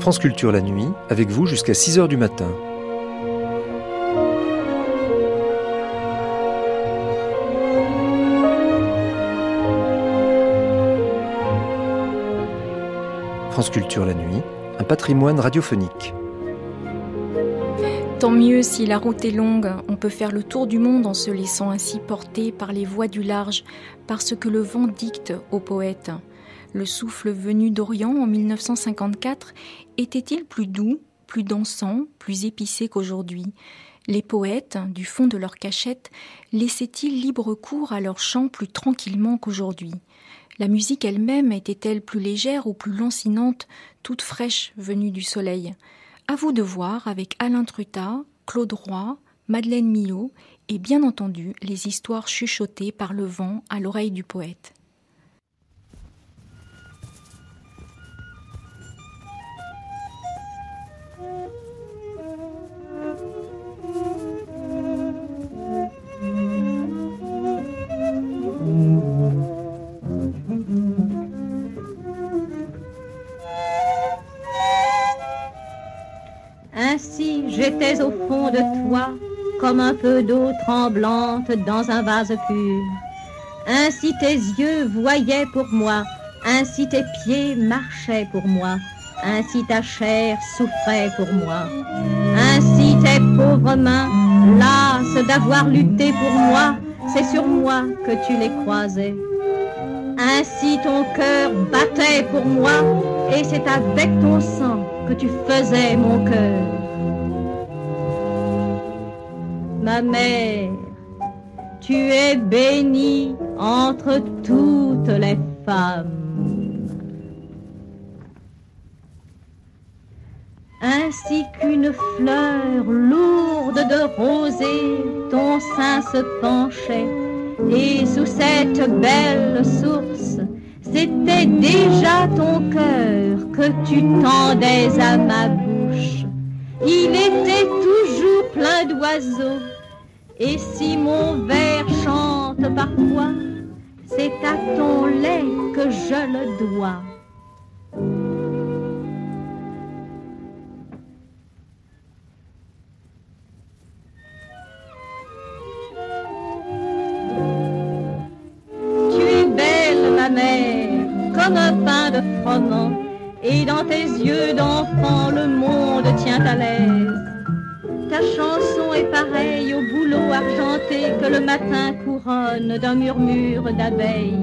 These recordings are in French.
France Culture la nuit, avec vous jusqu'à 6h du matin. France Culture la nuit, un patrimoine radiophonique. Tant mieux si la route est longue, on peut faire le tour du monde en se laissant ainsi porter par les voies du large, par ce que le vent dicte aux poètes. Le souffle venu d'Orient en 1954 était-il plus doux, plus dansant, plus épicé qu'aujourd'hui? Les poètes, du fond de leur cachette, laissaient-ils libre cours à leur chant plus tranquillement qu'aujourd'hui? La musique elle-même était-elle plus légère ou plus lancinante, toute fraîche venue du soleil? À vous de voir avec Alain Trutat, Claude Roy, Madeleine Millot et bien entendu les histoires chuchotées par le vent à l'oreille du poète. J'étais au fond de toi comme un peu d'eau tremblante dans un vase pur. Ainsi tes yeux voyaient pour moi, ainsi tes pieds marchaient pour moi, ainsi ta chair souffrait pour moi. Ainsi tes pauvres mains, lasses d'avoir lutté pour moi, c'est sur moi que tu les croisais. Ainsi ton cœur battait pour moi, et c'est avec ton sang que tu faisais mon cœur ma mère, tu es bénie entre toutes les femmes. Ainsi qu'une fleur lourde de rosée, ton sein se penchait, et sous cette belle source, c'était déjà ton cœur que tu tendais à ma bouche. Il était toujours plein d'oiseaux et si mon verre chante parfois, c'est à ton lait que je le dois. Tu es belle, ma mère, comme un pain de froment, et dans tes yeux d'enfant le Ta chanson est pareille au boulot argenté que le matin couronne d'un murmure d'abeilles.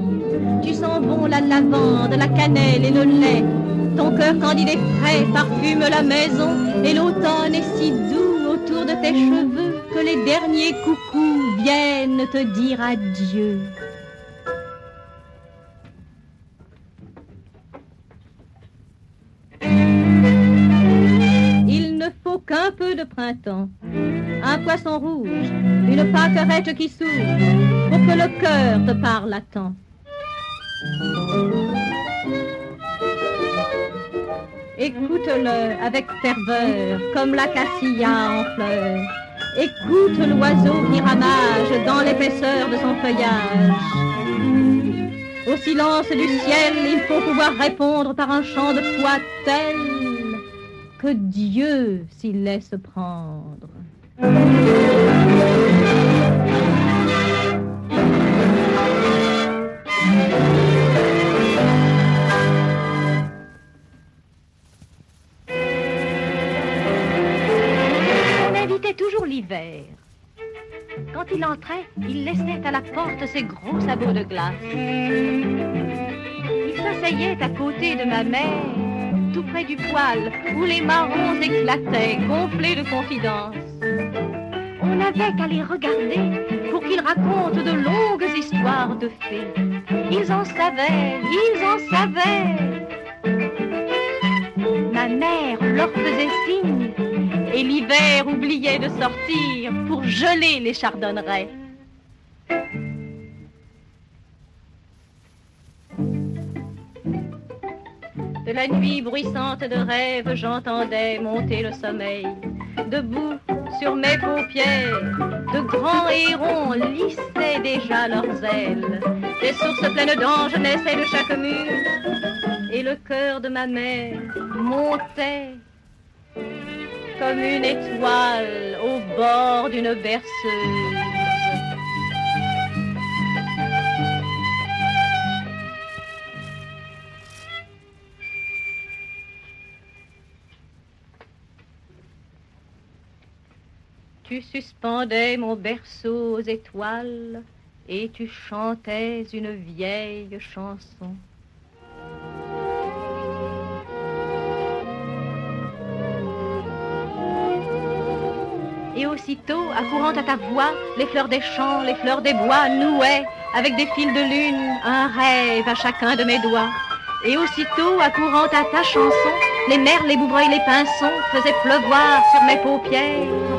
Tu sens bon la lavande, la cannelle et le lait. Ton cœur quand il est frais parfume la maison et l'automne est si doux autour de tes cheveux que les derniers coucous viennent te dire adieu. Qu'un peu de printemps, un poisson rouge, une pâquerette qui s'ouvre, pour que le cœur te parle à temps. Écoute-le avec ferveur, comme l'acacia en fleurs. Écoute l'oiseau qui ramage dans l'épaisseur de son feuillage. Au silence du ciel, il faut pouvoir répondre par un chant de foi tel que Dieu s'y laisse prendre. On invitait toujours l'hiver. Quand il entrait, il laissait à la porte ses gros sabots de glace. Il s'asseyait à côté de ma mère près du poêle où les marrons éclataient, gonflés de confidences. On n'avait qu'à les regarder pour qu'ils racontent de longues histoires de fées. Ils en savaient, ils en savaient. Ma mère leur faisait signe et l'hiver oubliait de sortir pour geler les chardonnerets. De la nuit bruissante de rêves, j'entendais monter le sommeil. Debout sur mes paupières, de grands hérons lissaient déjà leurs ailes. Des sources pleines d'anges naissaient de chaque mur, et le cœur de ma mère montait comme une étoile au bord d'une berceuse. Tu suspendais mon berceau aux étoiles et tu chantais une vieille chanson. Et aussitôt, accourant à ta voix, les fleurs des champs, les fleurs des bois nouaient, avec des fils de lune, un rêve à chacun de mes doigts. Et aussitôt, accourant à ta chanson, les merles, les bouvreuils, les pinsons faisaient pleuvoir sur mes paupières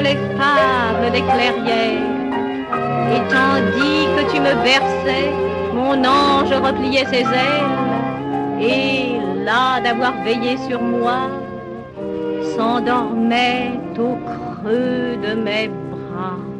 les fables des clairières. Et tandis que tu me berçais, mon ange repliait ses ailes, et là d'avoir veillé sur moi, s'endormait au creux de mes bras.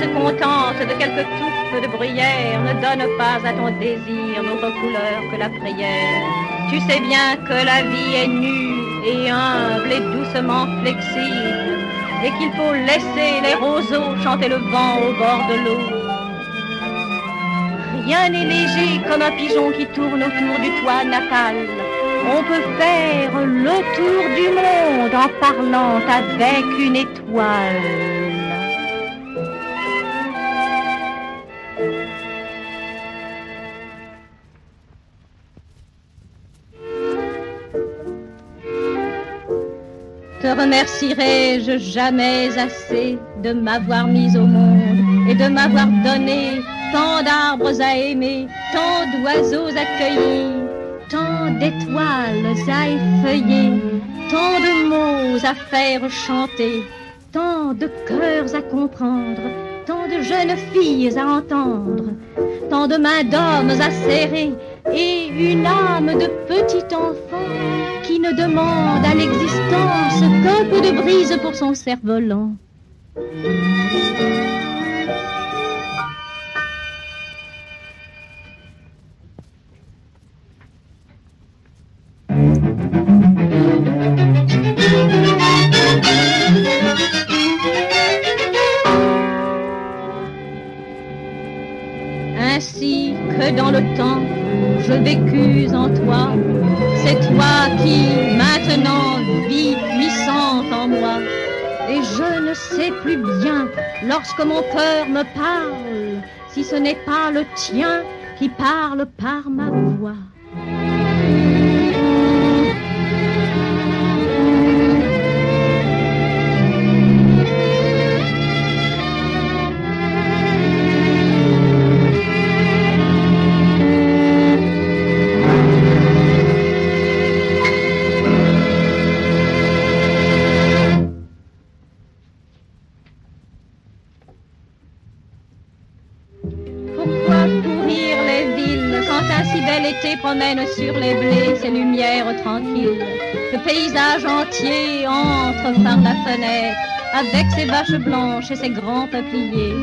Se contente de quelques touffes de bruyère, ne donne pas à ton désir d'autre couleur que la prière. Tu sais bien que la vie est nue et humble et doucement flexible, et qu'il faut laisser les roseaux chanter le vent au bord de l'eau. Rien n'est léger comme un pigeon qui tourne autour du toit natal. On peut faire le tour du monde en parlant avec une étoile. Remercierai-je jamais assez de m'avoir mise au monde et de m'avoir donné tant d'arbres à aimer, tant d'oiseaux à cueillir, tant d'étoiles à effeuiller, tant de mots à faire chanter, tant de cœurs à comprendre, tant de jeunes filles à entendre, tant de mains d'hommes à serrer et une âme de petit enfant qui ne demande à l'existence qu'un peu de brise pour son cerf-volant. Tien qui parle par ma voix. Blanches et ses grands peupliers.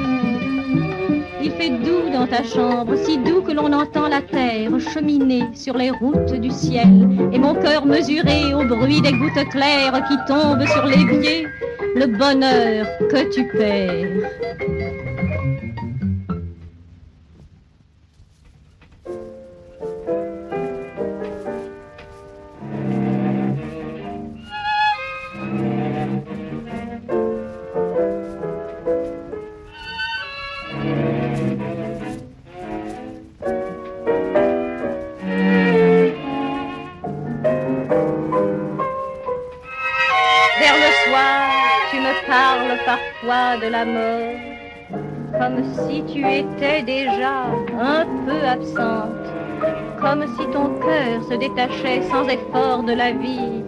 Il fait doux dans ta chambre, si doux que l'on entend la terre cheminer sur les routes du ciel et mon cœur mesuré au bruit des gouttes claires qui tombent sur l'évier le bonheur que tu perds. Comme si tu étais déjà un peu absente, comme si ton cœur se détachait sans effort de la vie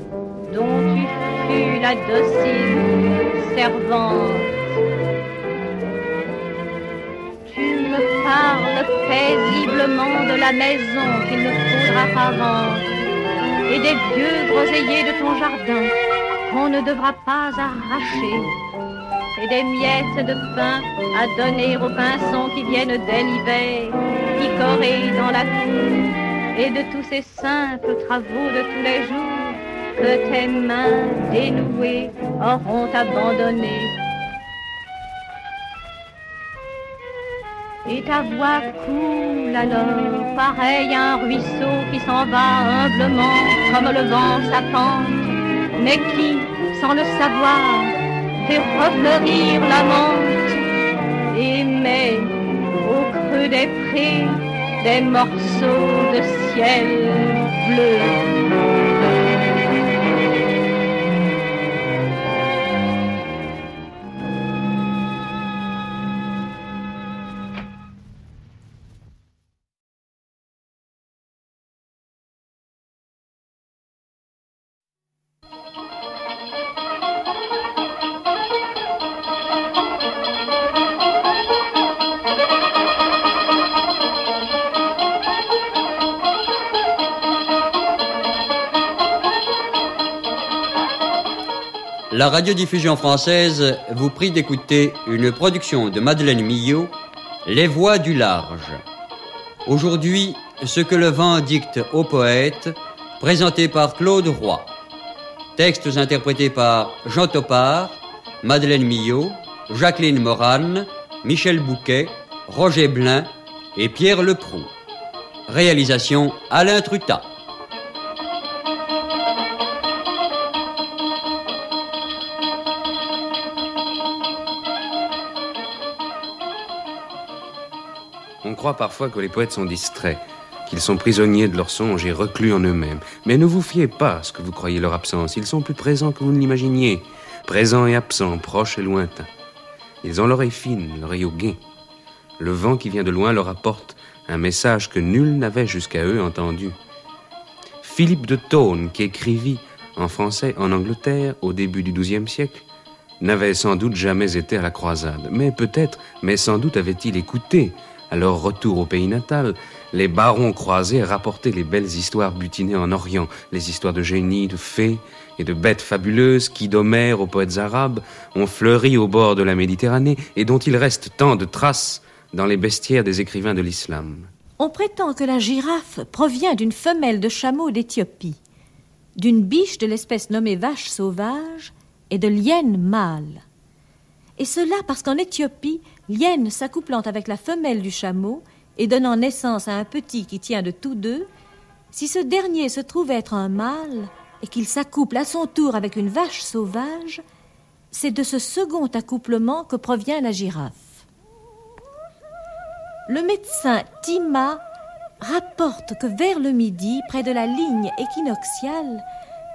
dont tu fus la docile servante. Tu me parles paisiblement de la maison qu'il ne faudra pas vendre et des vieux groseilliers de ton jardin qu'on ne devra pas arracher et des miettes de pain à donner aux pinsons qui viennent dès l'hiver picorer dans la cour et de tous ces simples travaux de tous les jours que tes mains dénouées auront abandonné. Et ta voix coule alors, pareil à un ruisseau qui s'en va humblement comme le vent s'attend, mais qui, sans le savoir, fait refleurir la menthe et met au creux des prés des morceaux de ciel bleu. La radiodiffusion française vous prie d'écouter une production de Madeleine Millot, Les Voix du Large. Aujourd'hui, ce que le vent dicte aux poètes, présenté par Claude Roy. Textes interprétés par Jean Topard, Madeleine Millot, Jacqueline Moran, Michel Bouquet, Roger Blin et Pierre Leproux. Réalisation Alain Trutat. On croit parfois que les poètes sont distraits, qu'ils sont prisonniers de leurs songes et reclus en eux-mêmes. Mais ne vous fiez pas à ce que vous croyez leur absence. Ils sont plus présents que vous ne l'imaginiez. Présents et absents, proches et lointains. Ils ont l'oreille fine, l'oreille au guet. Le vent qui vient de loin leur apporte un message que nul n'avait jusqu'à eux entendu. Philippe de Tone, qui écrivit en français en Angleterre au début du XIIe siècle, n'avait sans doute jamais été à la croisade. Mais peut-être, mais sans doute avait-il écouté à leur retour au pays natal, les barons croisés rapportaient les belles histoires butinées en Orient, les histoires de génies, de fées et de bêtes fabuleuses qui, d'Homère aux poètes arabes, ont fleuri au bord de la Méditerranée et dont il reste tant de traces dans les bestiaires des écrivains de l'islam. On prétend que la girafe provient d'une femelle de chameau d'Éthiopie, d'une biche de l'espèce nommée vache sauvage et de l'hyène mâle. Et cela parce qu'en Éthiopie, l'hyène s'accouplant avec la femelle du chameau et donnant naissance à un petit qui tient de tous deux, si ce dernier se trouve être un mâle et qu'il s'accouple à son tour avec une vache sauvage, c'est de ce second accouplement que provient la girafe. Le médecin Tima rapporte que vers le midi, près de la ligne équinoxiale,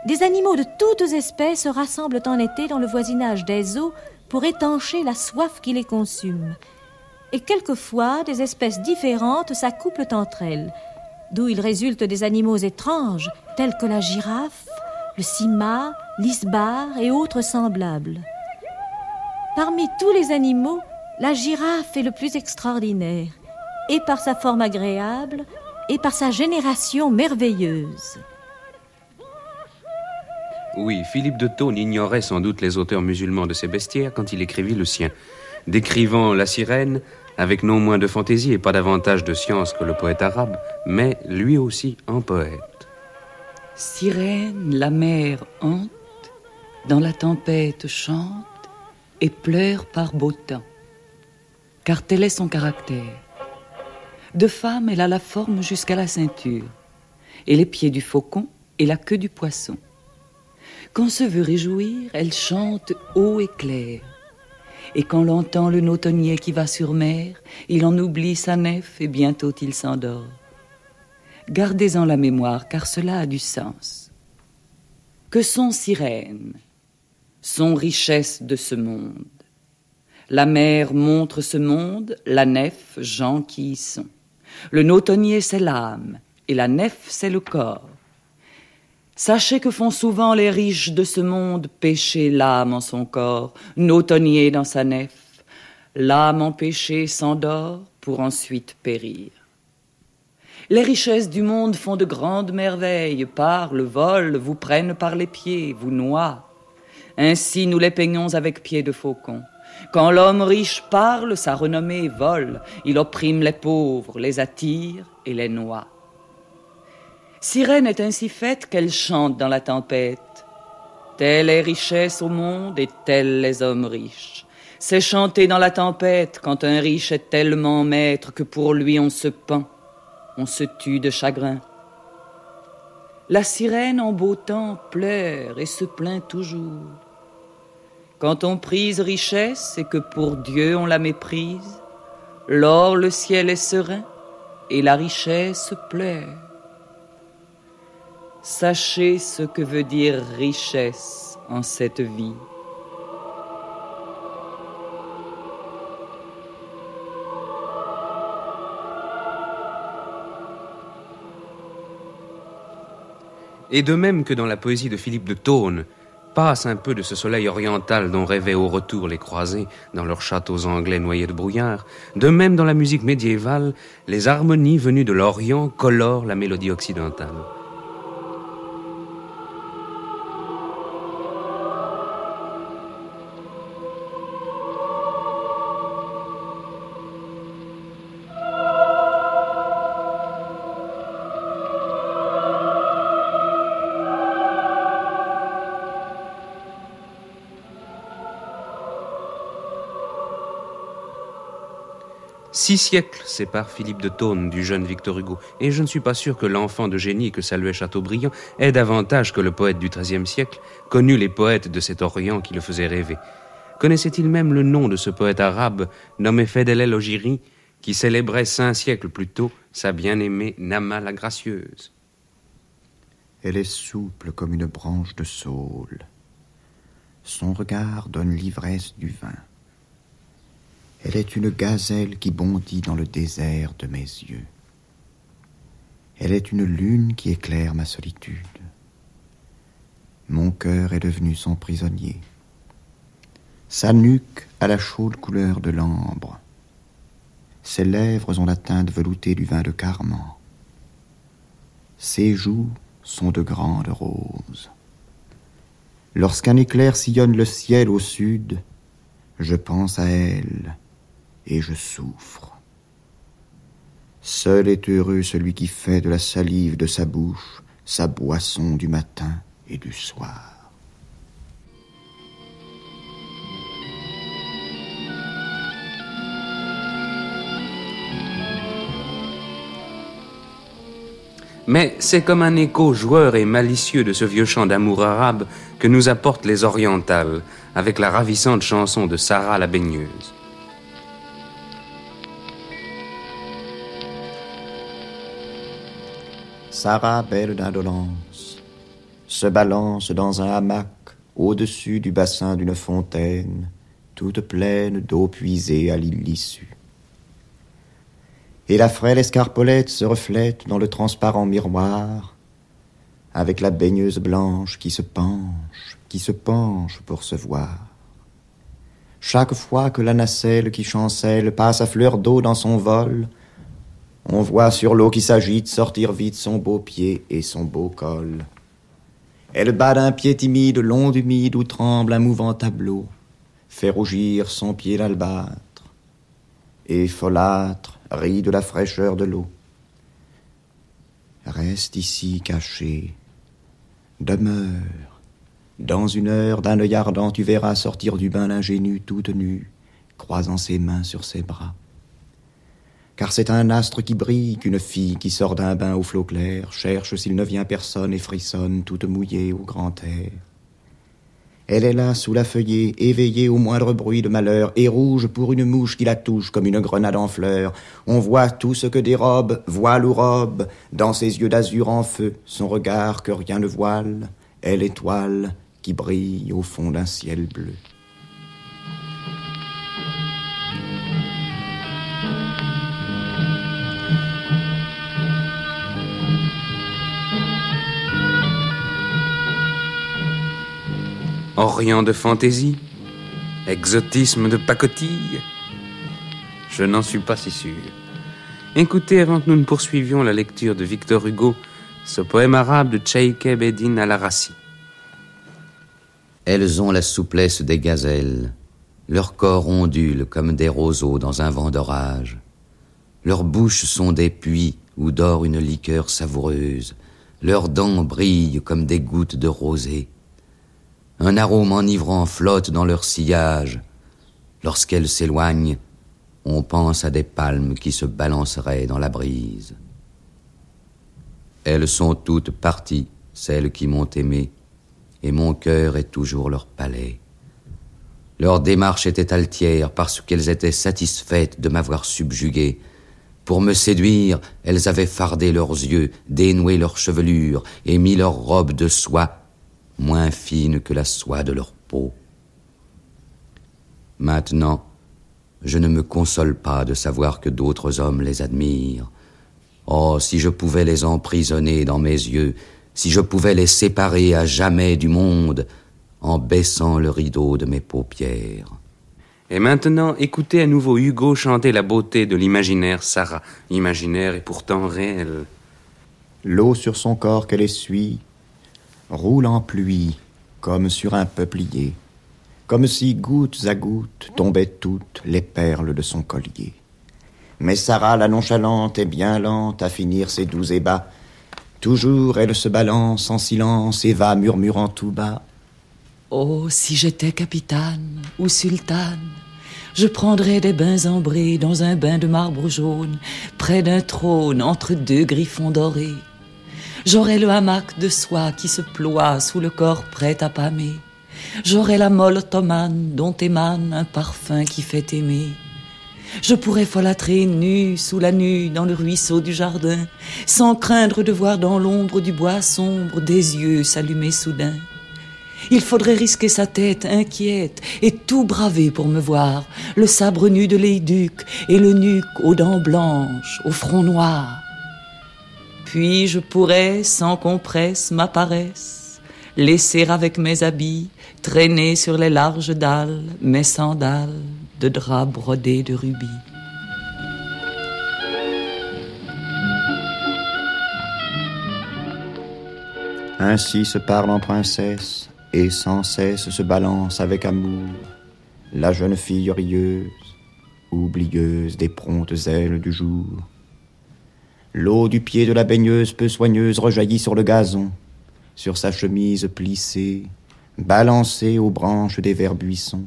des animaux de toutes espèces se rassemblent en été dans le voisinage des eaux pour étancher la soif qui les consume. Et quelquefois, des espèces différentes s'accouplent entre elles, d'où il résulte des animaux étranges, tels que la girafe, le sima, l'isbar et autres semblables. Parmi tous les animaux, la girafe est le plus extraordinaire, et par sa forme agréable, et par sa génération merveilleuse. Oui, Philippe de Thône ignorait sans doute les auteurs musulmans de ces bestiaires quand il écrivit le sien, décrivant la sirène avec non moins de fantaisie et pas davantage de science que le poète arabe, mais lui aussi un poète. Sirène, la mer hante, dans la tempête chante et pleure par beau temps, car tel est son caractère. De femme, elle a la forme jusqu'à la ceinture, et les pieds du faucon et la queue du poisson. Quand se veut réjouir, elle chante haut et clair. Et quand l'entend le nautonnier qui va sur mer, il en oublie sa nef et bientôt il s'endort. Gardez-en la mémoire, car cela a du sens. Que sont sirènes? Sont richesses de ce monde. La mer montre ce monde, la nef, gens qui y sont. Le nautonnier, c'est l'âme, et la nef, c'est le corps. Sachez que font souvent les riches de ce monde pécher l'âme en son corps, nautonnier dans sa nef. L'âme empêchée s'endort pour ensuite périr. Les richesses du monde font de grandes merveilles, parlent, volent, vous prennent par les pieds, vous noient. Ainsi nous les peignons avec pieds de faucon. Quand l'homme riche parle, sa renommée vole, il opprime les pauvres, les attire et les noie. Sirène est ainsi faite qu'elle chante dans la tempête. Telle est richesse au monde et tels les hommes riches. C'est chanter dans la tempête quand un riche est tellement maître que pour lui on se pend, on se tue de chagrin. La sirène en beau temps pleure et se plaint toujours. Quand on prise richesse et que pour Dieu on la méprise, l'or le ciel est serein et la richesse pleure. Sachez ce que veut dire richesse en cette vie. Et de même que dans la poésie de Philippe de Tône, passe un peu de ce soleil oriental dont rêvaient au retour les croisés dans leurs châteaux anglais noyés de brouillard, de même dans la musique médiévale, les harmonies venues de l'Orient colorent la mélodie occidentale. Six siècles séparent Philippe de Tône du jeune Victor Hugo, et je ne suis pas sûr que l'enfant de génie que saluait Chateaubriand ait davantage que le poète du XIIIe siècle connu les poètes de cet Orient qui le faisaient rêver. Connaissait-il même le nom de ce poète arabe nommé Fedele Ogiri, qui célébrait cinq siècles plus tôt sa bien-aimée Nama la Gracieuse? Elle est souple comme une branche de saule. Son regard donne l'ivresse du vin. Elle est une gazelle qui bondit dans le désert de mes yeux. Elle est une lune qui éclaire ma solitude. Mon cœur est devenu son prisonnier. Sa nuque a la chaude couleur de l'ambre. Ses lèvres ont la teinte veloutée du vin de Carman. Ses joues sont de grandes roses. Lorsqu'un éclair sillonne le ciel au sud, je pense à elle et je souffre. Seul est heureux celui qui fait de la salive de sa bouche sa boisson du matin et du soir. Mais c'est comme un écho joueur et malicieux de ce vieux chant d'amour arabe que nous apportent les orientales, avec la ravissante chanson de Sarah la baigneuse. Sarah, belle d'indolence, se balance dans un hamac au-dessus du bassin d'une fontaine, toute pleine d'eau puisée à l'issue et la frêle escarpolette se reflète dans le transparent miroir, avec la baigneuse blanche qui se penche, qui se penche pour se voir. Chaque fois que la nacelle qui chancelle passe à fleur d'eau dans son vol, on voit sur l'eau qui s'agite sortir vite son beau pied et son beau col. Elle bat d'un pied timide, long d'humide où tremble un mouvant tableau, fait rougir son pied d'albâtre. Et folâtre, rit de la fraîcheur de l'eau. Reste ici caché, demeure. Dans une heure, d'un œil ardent, tu verras sortir du bain l'ingénue toute nue, croisant ses mains sur ses bras. Car c'est un astre qui brille qu'une fille qui sort d'un bain au flot clair cherche s'il ne vient personne et frissonne toute mouillée au grand air. Elle est là sous la feuillée, éveillée au moindre bruit de malheur, et rouge pour une mouche qui la touche comme une grenade en fleurs. On voit tout ce que dérobe, voile ou robe, dans ses yeux d'azur en feu, son regard que rien ne voile, elle étoile qui brille au fond d'un ciel bleu. Orient de fantaisie Exotisme de pacotille Je n'en suis pas si sûr. Écoutez avant que nous ne poursuivions la lecture de Victor Hugo, ce poème arabe de Cheikh Bedin al-Arassi. Elles ont la souplesse des gazelles, leurs corps ondulent comme des roseaux dans un vent d'orage. Leurs bouches sont des puits où dort une liqueur savoureuse, leurs dents brillent comme des gouttes de rosée. Un arôme enivrant flotte dans leur sillage. Lorsqu'elles s'éloignent, on pense à des palmes qui se balanceraient dans la brise. Elles sont toutes parties, celles qui m'ont aimé, et mon cœur est toujours leur palais. Leur démarche était altière parce qu'elles étaient satisfaites de m'avoir subjugué. Pour me séduire, elles avaient fardé leurs yeux, dénoué leurs chevelures et mis leurs robes de soie, moins fines que la soie de leur peau. Maintenant, je ne me console pas de savoir que d'autres hommes les admirent. Oh, si je pouvais les emprisonner dans mes yeux, si je pouvais les séparer à jamais du monde, en baissant le rideau de mes paupières. Et maintenant, écoutez à nouveau Hugo chanter la beauté de l'imaginaire Sarah, imaginaire et pourtant réel. L'eau sur son corps qu'elle essuie roule en pluie comme sur un peuplier, comme si gouttes à gouttes tombaient toutes les perles de son collier. Mais Sarah, la nonchalante, est bien lente à finir ses doux ébats. Toujours elle se balance en silence et va murmurant tout bas. Oh, si j'étais capitane ou sultane, je prendrais des bains ambrés dans un bain de marbre jaune, près d'un trône entre deux griffons dorés. J'aurais le hamac de soie qui se ploie sous le corps prêt à pâmer. J'aurais la molle ottomane dont émane un parfum qui fait aimer. Je pourrais folâtrer nu sous la nue dans le ruisseau du jardin, sans craindre de voir dans l'ombre du bois sombre des yeux s'allumer soudain. Il faudrait risquer sa tête inquiète et tout braver pour me voir, le sabre nu de l'Eiduc et le nuque aux dents blanches, au front noir. Puis je pourrais, sans qu'on presse ma paresse, laisser avec mes habits traîner sur les larges dalles mes sandales de drap brodés de rubis? Ainsi se parle en princesse, et sans cesse se balance avec amour la jeune fille rieuse, oublieuse des promptes ailes du jour. L'eau du pied de la baigneuse peu soigneuse rejaillit sur le gazon, sur sa chemise plissée, balancée aux branches des verts buissons.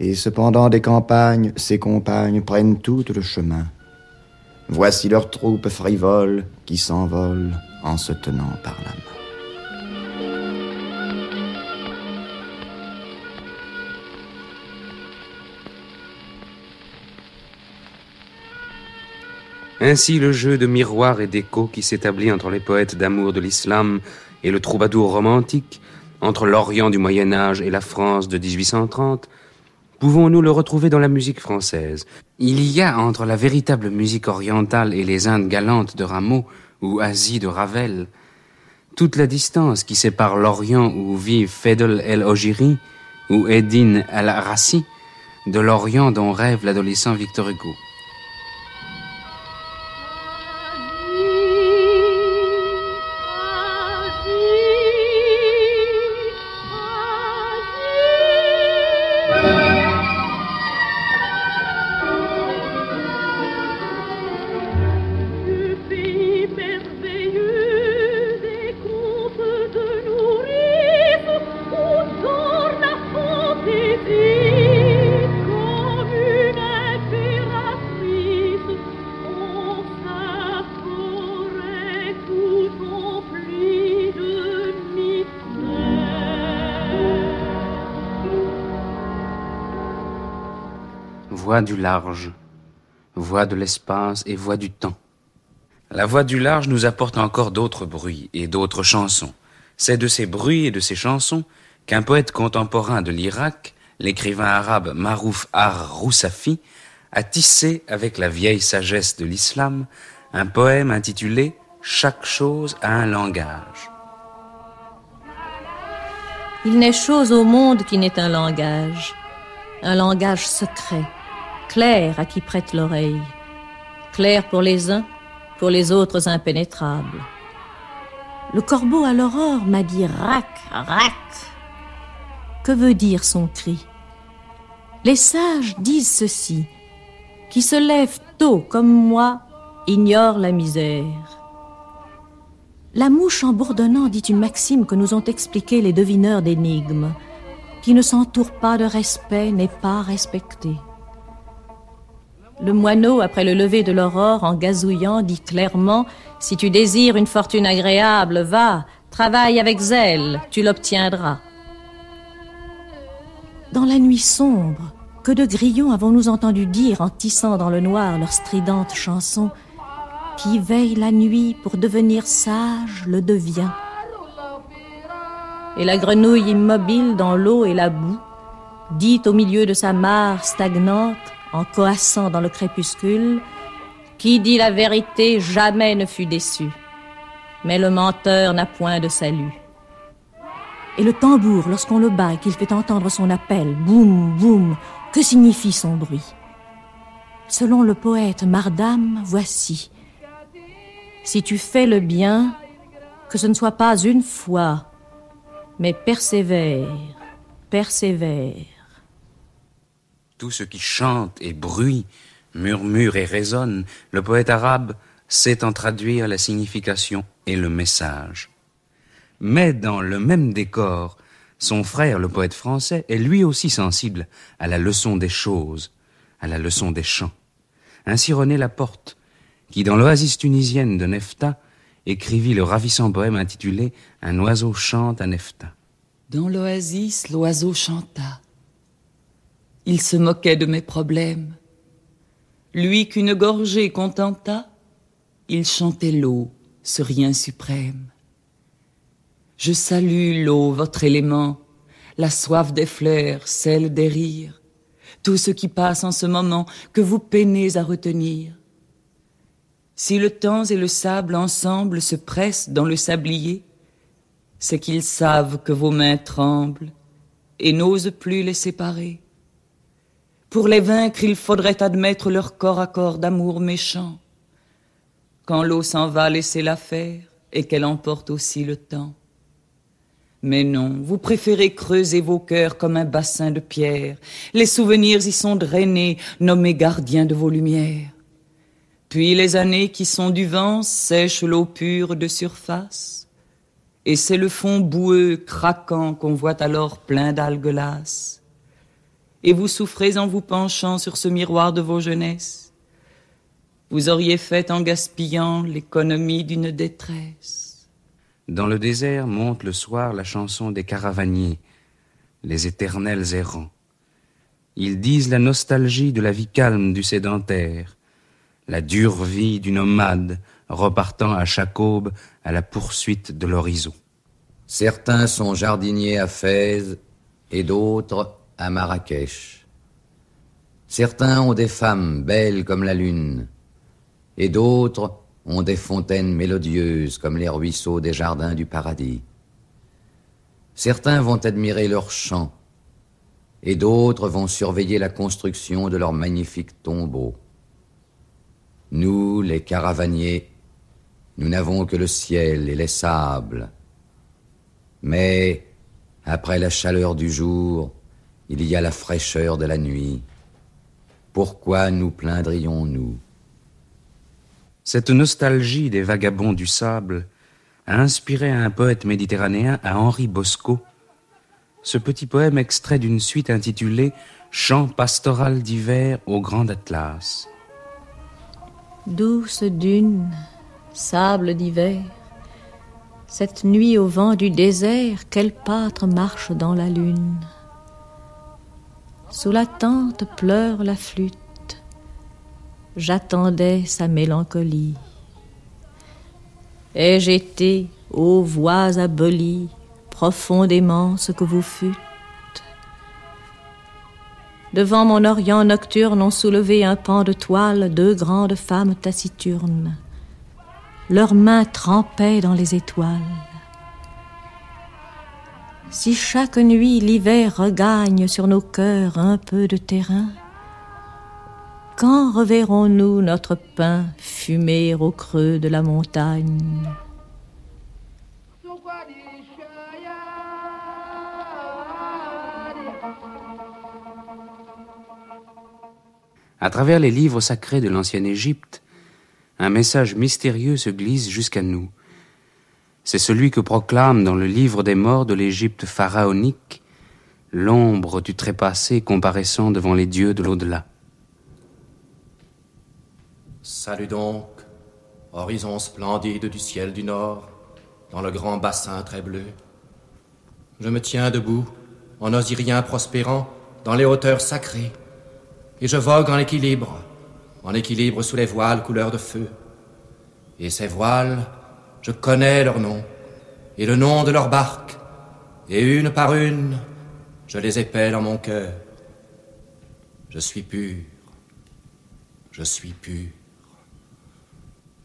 Et cependant des campagnes, ses compagnes prennent toutes le chemin. Voici leurs troupes frivoles qui s'envolent en se tenant par la main. Ainsi le jeu de miroir et d'écho qui s'établit entre les poètes d'amour de l'islam et le troubadour romantique, entre l'Orient du Moyen Âge et la France de 1830, pouvons-nous le retrouver dans la musique française? Il y a entre la véritable musique orientale et les Indes galantes de Rameau ou Asie de Ravel, toute la distance qui sépare l'Orient où vivent Fedel el-Ojiri ou Eddin el-Rassi de l'Orient dont rêve l'adolescent Victor Hugo. Voix du large, voix de l'espace et voix du temps. La voix du large nous apporte encore d'autres bruits et d'autres chansons. C'est de ces bruits et de ces chansons qu'un poète contemporain de l'Irak, l'écrivain arabe Marouf ar-Roussafi, a tissé avec la vieille sagesse de l'islam un poème intitulé Chaque chose a un langage. Il n'est chose au monde qui n'ait un langage, un langage secret, clair à qui prête l'oreille, clair pour les uns, pour les autres impénétrable. Le corbeau à l'aurore m'a dit rac, rac. Que veut dire son cri? Les sages disent ceci qui se lève tôt comme moi ignore la misère. La mouche en bourdonnant dit une maxime que nous ont expliqué les devineurs d'énigmes. Qui ne s'entoure pas de respect n'est pas respecté. Le moineau, après le lever de l'aurore, en gazouillant, dit clairement Si tu désires une fortune agréable, va, travaille avec zèle, tu l'obtiendras. Dans la nuit sombre, que de grillons avons-nous entendu dire en tissant dans le noir leur stridente chanson Qui veille la nuit pour devenir sage le devient. Et la grenouille immobile dans l'eau et la boue dit au milieu de sa mare stagnante, en coassant dans le crépuscule, Qui dit la vérité jamais ne fut déçu. Mais le menteur n'a point de salut. Et le tambour, lorsqu'on le bat et qu'il fait entendre son appel, boum, boum, que signifie son bruit? Selon le poète Mardam, voici. Si tu fais le bien, que ce ne soit pas une fois, mais persévère, persévère. Tout ce qui chante et bruit, murmure et résonne, le poète arabe sait en traduire la signification et le message. Mais dans le même décor, son frère, le poète français, est lui aussi sensible à la leçon des choses, à la leçon des chants. Ainsi René Laporte, qui dans l'oasis tunisienne de Nefta écrivit le ravissant poème intitulé Un oiseau chante à Nefta. Dans l'oasis, l'oiseau chanta. Il se moquait de mes problèmes. Lui qu'une gorgée contenta, il chantait l'eau, ce rien suprême. Je salue l'eau, votre élément, la soif des fleurs, celle des rires, tout ce qui passe en ce moment que vous peinez à retenir. Si le temps et le sable ensemble se pressent dans le sablier, c'est qu'ils savent que vos mains tremblent et n'osent plus les séparer. Pour les vaincre, il faudrait admettre leur corps à corps d'amour méchant. Quand l'eau s'en va laisser la faire et qu'elle emporte aussi le temps. Mais non, vous préférez creuser vos cœurs comme un bassin de pierre. Les souvenirs y sont drainés, nommés gardiens de vos lumières. Puis les années qui sont du vent sèchent l'eau pure de surface. Et c'est le fond boueux, craquant qu'on voit alors plein d'algues lasses. Et vous souffrez en vous penchant sur ce miroir de vos jeunesses. Vous auriez fait en gaspillant l'économie d'une détresse. Dans le désert monte le soir la chanson des caravaniers, les éternels errants. Ils disent la nostalgie de la vie calme du sédentaire, la dure vie du nomade repartant à chaque aube à la poursuite de l'horizon. Certains sont jardiniers à Fès et d'autres à Marrakech. Certains ont des femmes belles comme la lune et d'autres ont des fontaines mélodieuses comme les ruisseaux des jardins du paradis. Certains vont admirer leurs chants, et d'autres vont surveiller la construction de leurs magnifiques tombeaux. Nous, les caravaniers, nous n'avons que le ciel et les sables. Mais, après la chaleur du jour, il y a la fraîcheur de la nuit. Pourquoi nous plaindrions-nous? Cette nostalgie des vagabonds du sable a inspiré à un poète méditerranéen, à Henri Bosco, ce petit poème extrait d'une suite intitulée Chant pastoral d'hiver au Grand Atlas. Douce dune, sable d'hiver, cette nuit au vent du désert, quel pâtre marche dans la lune? Sous la tente pleure la flûte j'attendais sa mélancolie. Ai-je été, ô voix abolies, profondément ce que vous fûtes Devant mon orient nocturne ont soulevé un pan de toile deux grandes femmes taciturnes. Leurs mains trempaient dans les étoiles. Si chaque nuit l'hiver regagne sur nos cœurs un peu de terrain, Quand reverrons-nous notre pain fumer au creux de la montagne? À travers les livres sacrés de l'ancienne Égypte, un message mystérieux se glisse jusqu'à nous. C'est celui que proclame dans le livre des morts de l'Égypte pharaonique l'ombre du trépassé comparaissant devant les dieux de l'au-delà. Salut donc, horizon splendide du ciel du nord, dans le grand bassin très bleu. Je me tiens debout, en osirien prospérant, dans les hauteurs sacrées, et je vogue en équilibre, en équilibre sous les voiles couleur de feu. Et ces voiles, je connais leur nom, et le nom de leurs barques, et une par une, je les épelle en mon cœur. Je suis pur, je suis pur.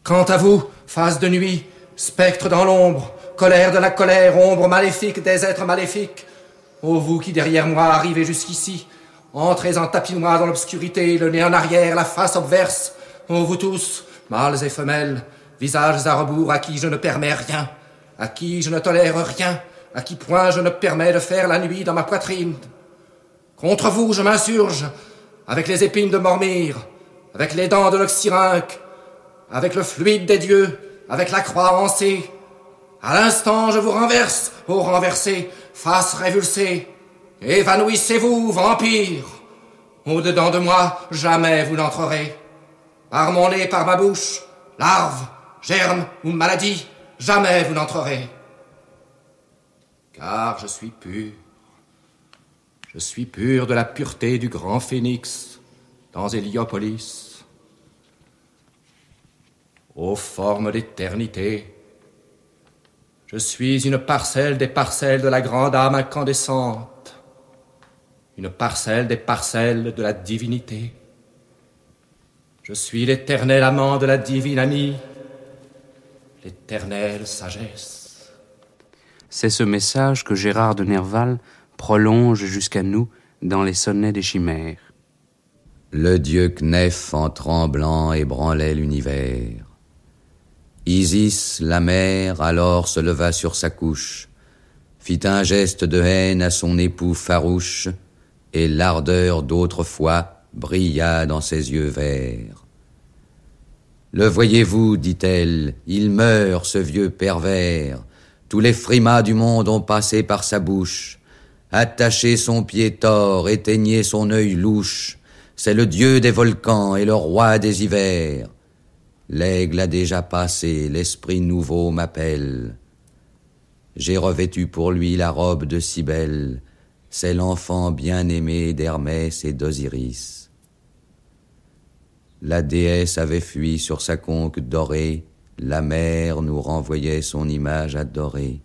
Quant à vous, face de nuit, spectre dans l'ombre, colère de la colère, ombre maléfique des êtres maléfiques, ô vous qui derrière moi arrivez jusqu'ici, entrez en tapis noir dans l'obscurité, le nez en arrière, la face obverse, ô vous tous, mâles et femelles, visages à rebours à qui je ne permets rien, à qui je ne tolère rien, à qui point je ne permets de faire la nuit dans ma poitrine. Contre vous, je m'insurge, avec les épines de Mormire, avec les dents de l'oxyrhinque, avec le fluide des dieux, avec la croix ancée. À l'instant, je vous renverse, ô renversé, face révulsée. Évanouissez-vous, vampire. Au-dedans de moi, jamais vous n'entrerez. Par mon par ma bouche, larve, germe ou maladie, jamais vous n'entrerez. Car je suis pur. Je suis pur de la pureté du grand phénix dans Héliopolis ô forme d'éternité. Je suis une parcelle des parcelles de la grande âme incandescente, une parcelle des parcelles de la divinité. Je suis l'éternel amant de la divine amie, l'éternelle sagesse. C'est ce message que Gérard de Nerval prolonge jusqu'à nous dans les sonnets des chimères. Le dieu Knef en tremblant ébranlait l'univers. Isis, la mère, alors se leva sur sa couche, fit un geste de haine à son époux farouche, et l'ardeur d'autrefois brilla dans ses yeux verts. Le voyez-vous, dit-elle, il meurt, ce vieux pervers. Tous les frimas du monde ont passé par sa bouche. Attaché son pied tort, éteignez son œil louche. C'est le dieu des volcans et le roi des hivers. L'aigle a déjà passé, l'esprit nouveau m'appelle. J'ai revêtu pour lui la robe de Cybèle, c'est l'enfant bien-aimé d'Hermès et d'Osiris. La déesse avait fui sur sa conque dorée, la mer nous renvoyait son image adorée,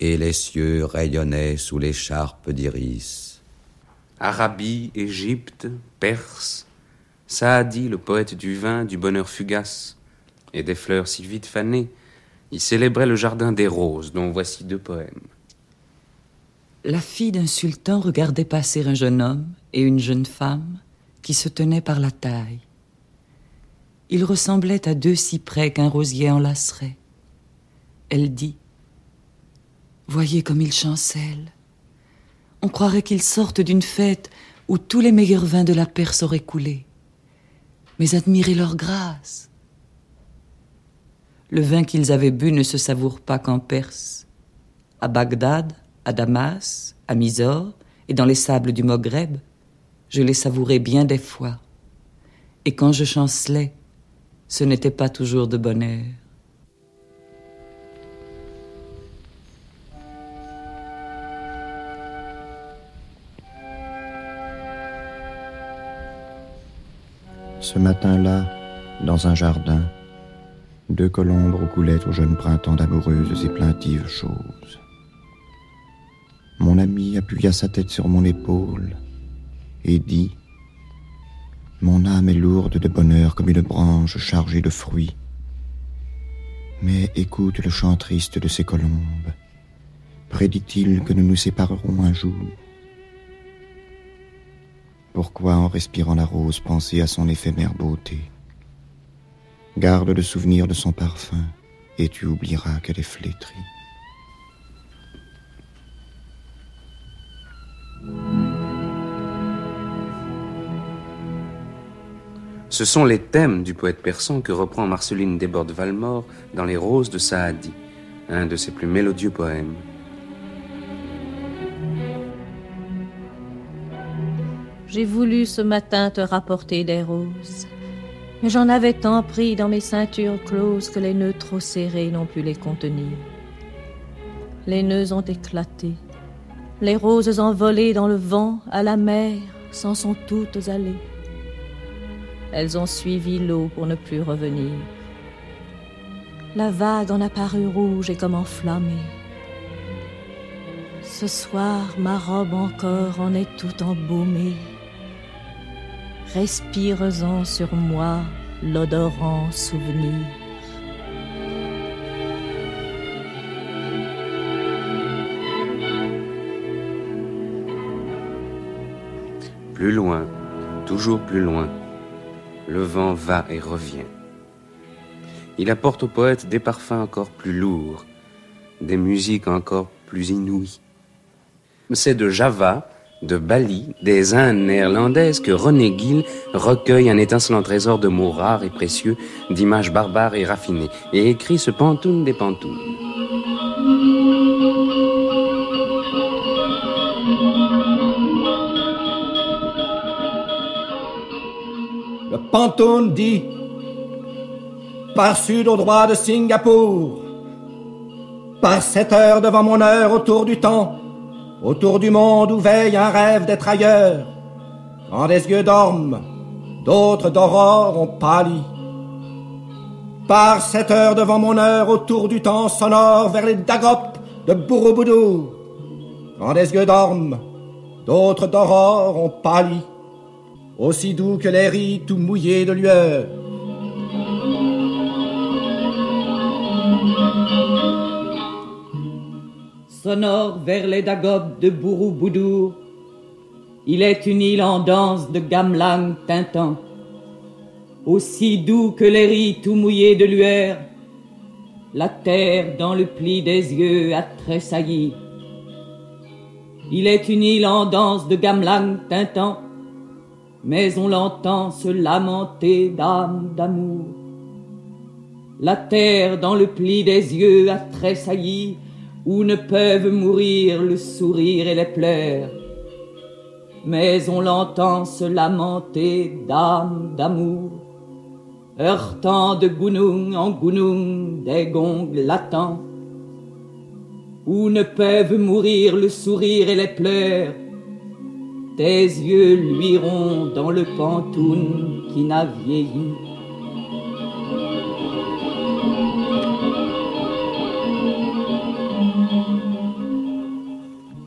et les cieux rayonnaient sous l'écharpe d'Iris. Arabie, Égypte, Perse, Saadi, le poète du vin, du bonheur fugace. Et des fleurs si vite fanées, y célébrait le jardin des roses, dont voici deux poèmes. La fille d'un sultan regardait passer un jeune homme et une jeune femme qui se tenaient par la taille. Ils ressemblaient à deux cyprès qu'un rosier enlacerait. Elle dit Voyez comme ils chancellent. On croirait qu'ils sortent d'une fête où tous les meilleurs vins de la Perse auraient coulé mais admirez leur grâce. Le vin qu'ils avaient bu ne se savoure pas qu'en Perse. À Bagdad, à Damas, à Mysore et dans les sables du Maghreb, je les savourais bien des fois. Et quand je chancelais, ce n'était pas toujours de bonheur. Ce matin-là, dans un jardin, deux colombes roucoulaient au jeune printemps d'amoureuses et plaintives choses. Mon ami appuya sa tête sur mon épaule et dit Mon âme est lourde de bonheur comme une branche chargée de fruits. Mais écoute le chant triste de ces colombes. Prédit-il que nous nous séparerons un jour Pourquoi, en respirant la rose, penser à son éphémère beauté? Garde le souvenir de son parfum, et tu oublieras qu'elle est flétrie. Ce sont les thèmes du poète persan que reprend Marceline Desbordes-Valmore dans Les Roses de Saadi, un de ses plus mélodieux poèmes. J'ai voulu ce matin te rapporter des roses, mais j'en avais tant pris dans mes ceintures closes que les nœuds trop serrés n'ont pu les contenir. Les nœuds ont éclaté, les roses envolées dans le vent, à la mer, s'en sont toutes allées. Elles ont suivi l'eau pour ne plus revenir. La vague en a paru rouge et comme enflammée. Ce soir, ma robe encore en est tout embaumée. Respire-en sur moi l'odorant souvenir. Plus loin, toujours plus loin, le vent va et revient. Il apporte au poète des parfums encore plus lourds, des musiques encore plus inouïes. C'est de Java, de Bali, des Indes néerlandaises que René Gill recueille un étincelant trésor de mots rares et précieux, d'images barbares et raffinées, et écrit ce pantoun des pantounes. Le pantoun dit par sud au droit de Singapour, par sept heures devant mon heure autour du temps, autour du monde où veille un rêve d'être ailleurs, quand des yeux dorment, d'autres d'aurore ont pâli. Par sept heures devant mon heure autour du temps sonore vers les dagopes de Bourouboudou, quand des yeux dorment, d'autres d'aurore ont pâli, aussi doux que les riz tout mouillés de lueur. sonore vers les dagobes de Bourouboudour. Il est une île en danse de gamelan tintant, aussi doux que les riz tout mouillés de lueur. La terre dans le pli des yeux a tressailli. Il est une île en danse de gamelan tintant, mais on l'entend se lamenter d'âme d'amour. La terre dans le pli des yeux a tressailli, où ne peuvent mourir le sourire et les pleurs. Mais on l'entend se lamenter d'âme d'amour, heurtant de gounung en gounung des gongs latents, où ne peuvent mourir le sourire et les pleurs. Tes yeux luiront dans le pantoun qui n'a vieilli.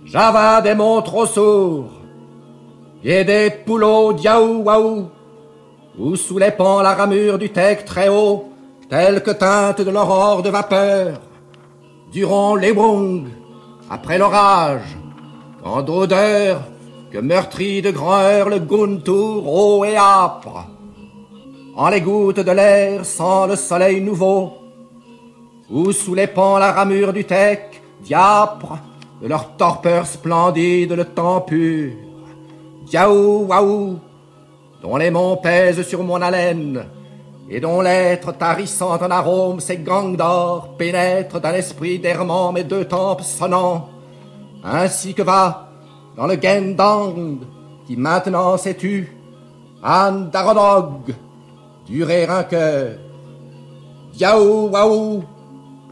Java des monts trop sourds, et des poulots diaou waou, où sous les pans la ramure du tec très haut, telle que teinte de l'aurore de vapeur, durant les wong, après l'orage, en d'odeur, que meurtrit de grand heure le Guntur haut et âpre, en les gouttes de l'air sans le soleil nouveau, où sous les pans la ramure du tec, diapre, de leur torpeur splendide le temps pur. Diaou, waouh, dont les monts pèsent sur mon haleine, et dont l'être tarissant en arôme, ses gangs d'or, pénètrent d'un esprit d'errement mes deux tempes sonnants, ainsi que va, dans le Gendang, qui maintenant s'est tu, Anne d'Aronog, durer un cœur. Diaou, waouh,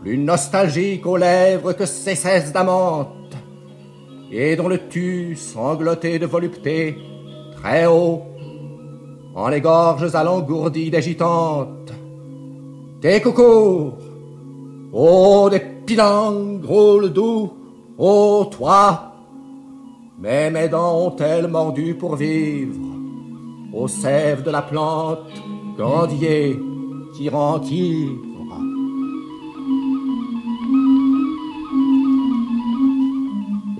plus nostalgique aux lèvres que ses cesses d'amante, et dont le tu sangloté de volupté, très haut, en les gorges alangourdies d'agitantes. Des coucous, oh des pilangs, rôles doux, ô toi, mais mes dents ont-elles mordu pour vivre, aux sèves de la plante, grandier, qui.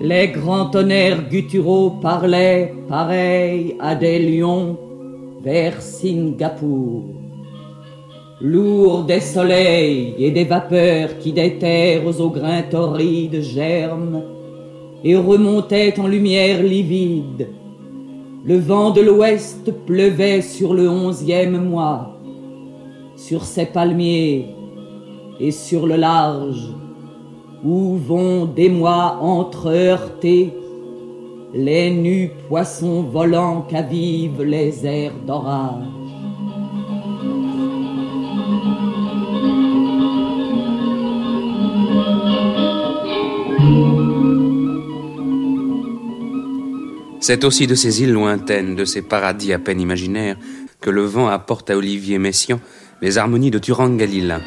Les grands tonnerres gutturaux parlaient pareil à des lions vers Singapour. Lourd des soleils et des vapeurs qui des terres aux grains torrides germent et remontaient en lumière livide. Le vent de l'ouest pleuvait sur le onzième mois, sur ces palmiers et sur le large, où vont des mois entre-heurtés les nus poissons volants qu'avivent les airs d'orage. C'est aussi de ces îles lointaines, de ces paradis à peine imaginaires, que le vent apporte à Olivier Messiaen les harmonies de Turangalila.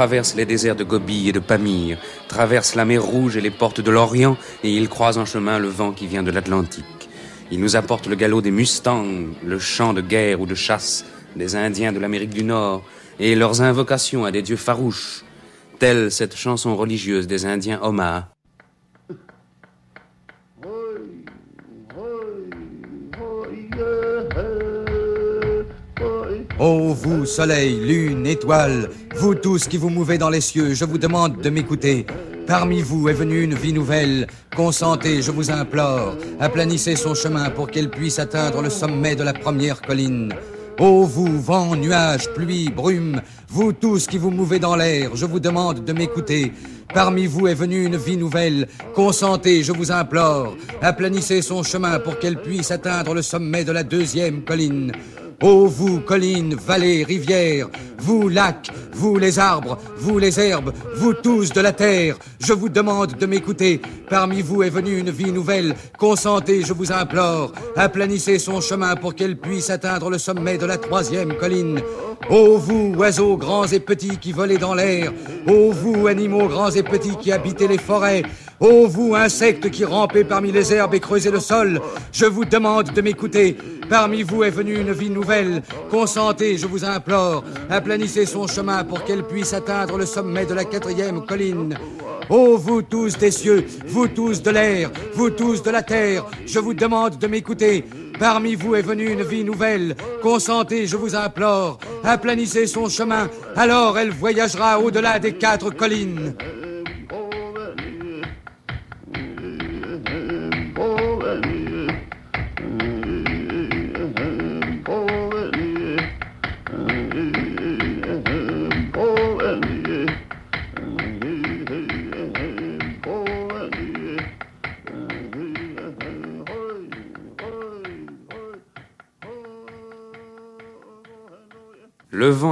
Traverse les déserts de Gobi et de Pamir, traverse la mer Rouge et les portes de l'Orient, et il croise en chemin le vent qui vient de l'Atlantique. Il nous apporte le galop des Mustangs, le chant de guerre ou de chasse des Indiens de l'Amérique du Nord, et leurs invocations à des dieux farouches, telle cette chanson religieuse des Indiens Oma. Ô vous, soleil, lune, étoile, vous tous qui vous mouvez dans les cieux, je vous demande de m'écouter. Parmi vous est venue une vie nouvelle. Consentez, je vous implore, aplanissez son chemin pour qu'elle puisse atteindre le sommet de la première colline. Ô vous, vent, nuages, pluie, brume, vous tous qui vous mouvez dans l'air, je vous demande de m'écouter. Parmi vous est venue une vie nouvelle. Consentez, je vous implore, aplanissez son chemin pour qu'elle puisse atteindre le sommet de la deuxième colline. Ô vous, collines, vallées, rivières, vous, lacs, vous, les arbres, vous, les herbes, vous tous de la terre, je vous demande de m'écouter. Parmi vous est venue une vie nouvelle. Consentez, je vous implore, aplanissez son chemin pour qu'elle puisse atteindre le sommet de la troisième colline. Ô vous, oiseaux grands et petits qui volez dans l'air, ô vous, animaux grands et petits qui habitez les forêts, ô vous, insectes qui rampez parmi les herbes et creusez le sol, je vous demande de m'écouter. Parmi vous est venue une vie nouvelle. Consentez, je vous implore, aplanissez son chemin pour qu'elle puisse atteindre le sommet de la quatrième colline. Ô vous tous des cieux, vous tous de l'air, vous tous de la terre, je vous demande de m'écouter. Parmi vous est venue une vie nouvelle. Consentez, je vous implore, aplanissez son chemin, alors elle voyagera au-delà des quatre collines.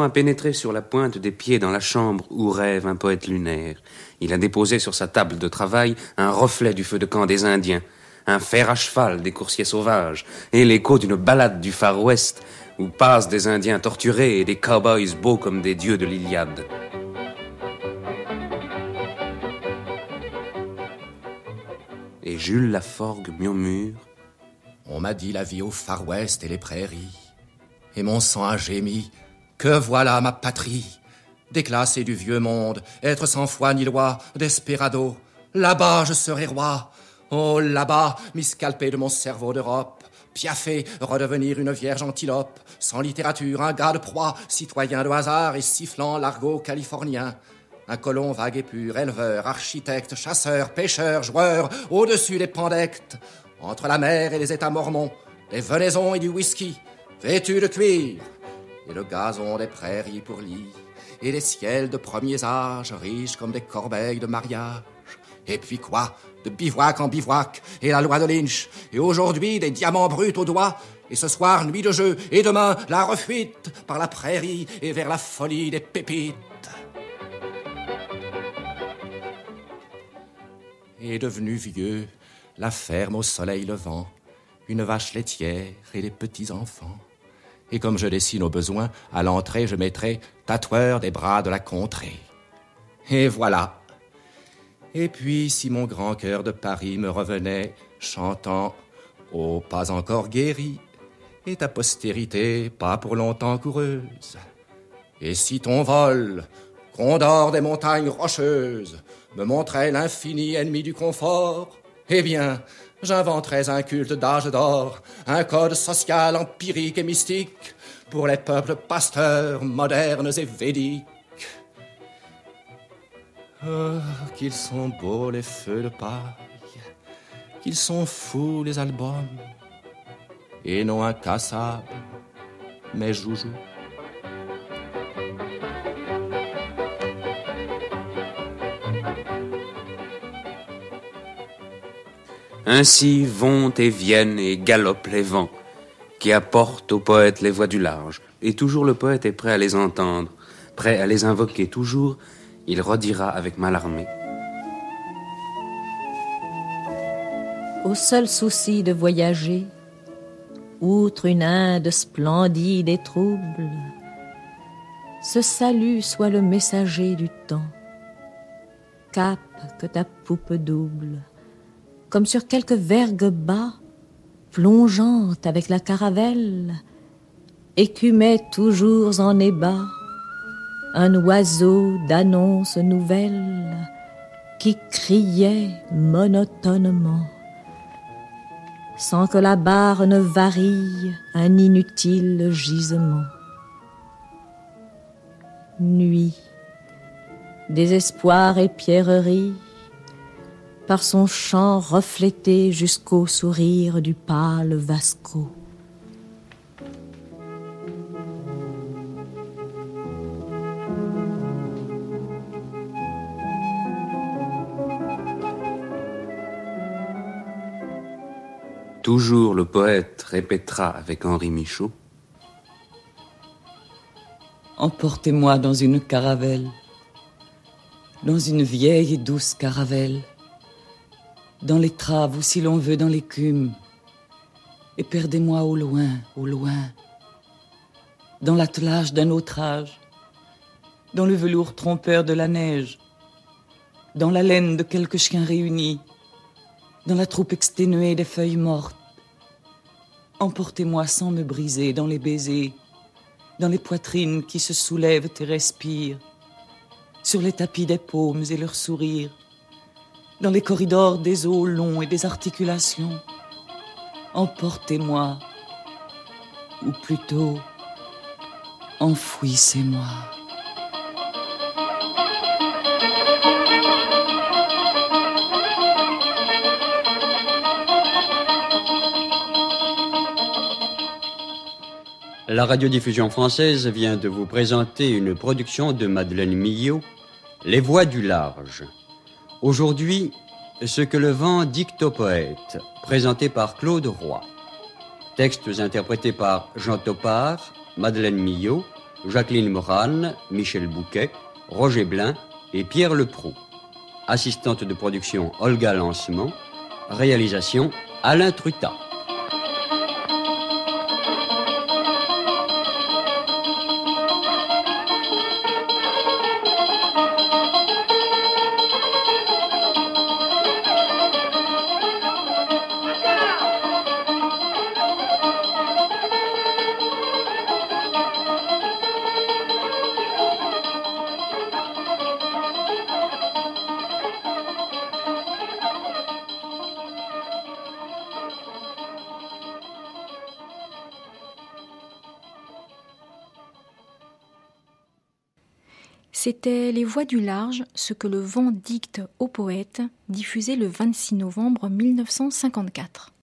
A pénétré sur la pointe des pieds dans la chambre où rêve un poète lunaire. Il a déposé sur sa table de travail un reflet du feu de camp des Indiens, un fer à cheval des coursiers sauvages, et l'écho d'une balade du Far West où passent des Indiens torturés et des cowboys beaux comme des dieux de l'Iliade. Et Jules Laforgue murmure On m'a dit la vie au Far West et les prairies, et mon sang a gémi que voilà ma patrie, déclassée du vieux monde, être sans foi ni loi, desperado. Là-bas je serai roi. Oh, là-bas, m'y scalper de mon cerveau d'Europe. Piaffer, redevenir une vierge antilope, sans littérature, un gars de proie, citoyen de hasard et sifflant l'argot californien. Un colon vague et pur, éleveur, architecte, chasseur, pêcheur, joueur, au-dessus des pandectes, entre la mer et les États mormons, des venaisons et du whisky, vêtu de cuir, et le gazon des prairies pour lit, et les ciels de premiers âges, riches comme des corbeilles de mariage. Et puis quoi? De bivouac en bivouac, et la loi de Lynch, et aujourd'hui des diamants bruts aux doigts, et ce soir nuit de jeu, et demain la refuite par la prairie et vers la folie des pépites. Et devenu vieux, la ferme au soleil levant, une vache laitière et des petits-enfants. Et comme je dessine au besoin, à l'entrée je mettrai tatoueur des bras de la contrée. Et voilà. Et puis si mon grand cœur de Paris me revenait, chantant Oh, pas encore guéri, et ta postérité pas pour longtemps coureuse. Et si ton vol, condor des montagnes rocheuses, me montrait l'infini ennemi du confort, eh bien, j'inventerais un culte d'âge d'or, un code social empirique et mystique pour les peuples pasteurs modernes et védiques. Oh, qu'ils sont beaux les feux de paille, qu'ils sont fous les albums, et non incassables, mes joujoux. Ainsi vont et viennent et galopent les vents, qui apportent aux poètes les voix du large. Et toujours le poète est prêt à les entendre, prêt à les invoquer. Toujours, il redira avec Malarmé. Au seul souci de voyager, outre une Inde splendide et trouble, ce salut soit le messager du temps. Cap que ta poupe double comme sur quelque vergue bas, plongeante avec la caravelle, écumait toujours en ébats un oiseau d'annonce nouvelle qui criait monotonement, sans que la barre ne varie un inutile gisement. Nuit, désespoir et pierrerie, par son chant reflété jusqu'au sourire du pâle Vasco. Toujours le poète répétera avec Henri Michaud. Emportez-moi dans une caravelle, dans une vieille et douce caravelle dans les traves ou si l'on veut dans l'écume, et perdez-moi au loin, au loin, dans l'attelage d'un autre âge, dans le velours trompeur de la neige, dans la laine de quelques chiens réunis, dans la troupe exténuée des feuilles mortes. Emportez-moi sans me briser dans les baisers, dans les poitrines qui se soulèvent et respirent, sur les tapis des paumes et leurs sourires, dans les corridors des os longs et des articulations. Emportez-moi, ou plutôt, enfouissez-moi. La radiodiffusion française vient de vous présenter une production de Madeleine Millot, Les Voix du Large. Aujourd'hui, ce que le vent dicte au poète, présenté par Claude Roy. Textes interprétés par Jean Topard, Madeleine Millot, Jacqueline Moran, Michel Bouquet, Roger Blin et Pierre Leproux. Assistante de production Olga Lancement. Réalisation Alain Trutat. C'était Les Voix du Large, ce que le vent dicte aux poètes, diffusé le 26 novembre 1954.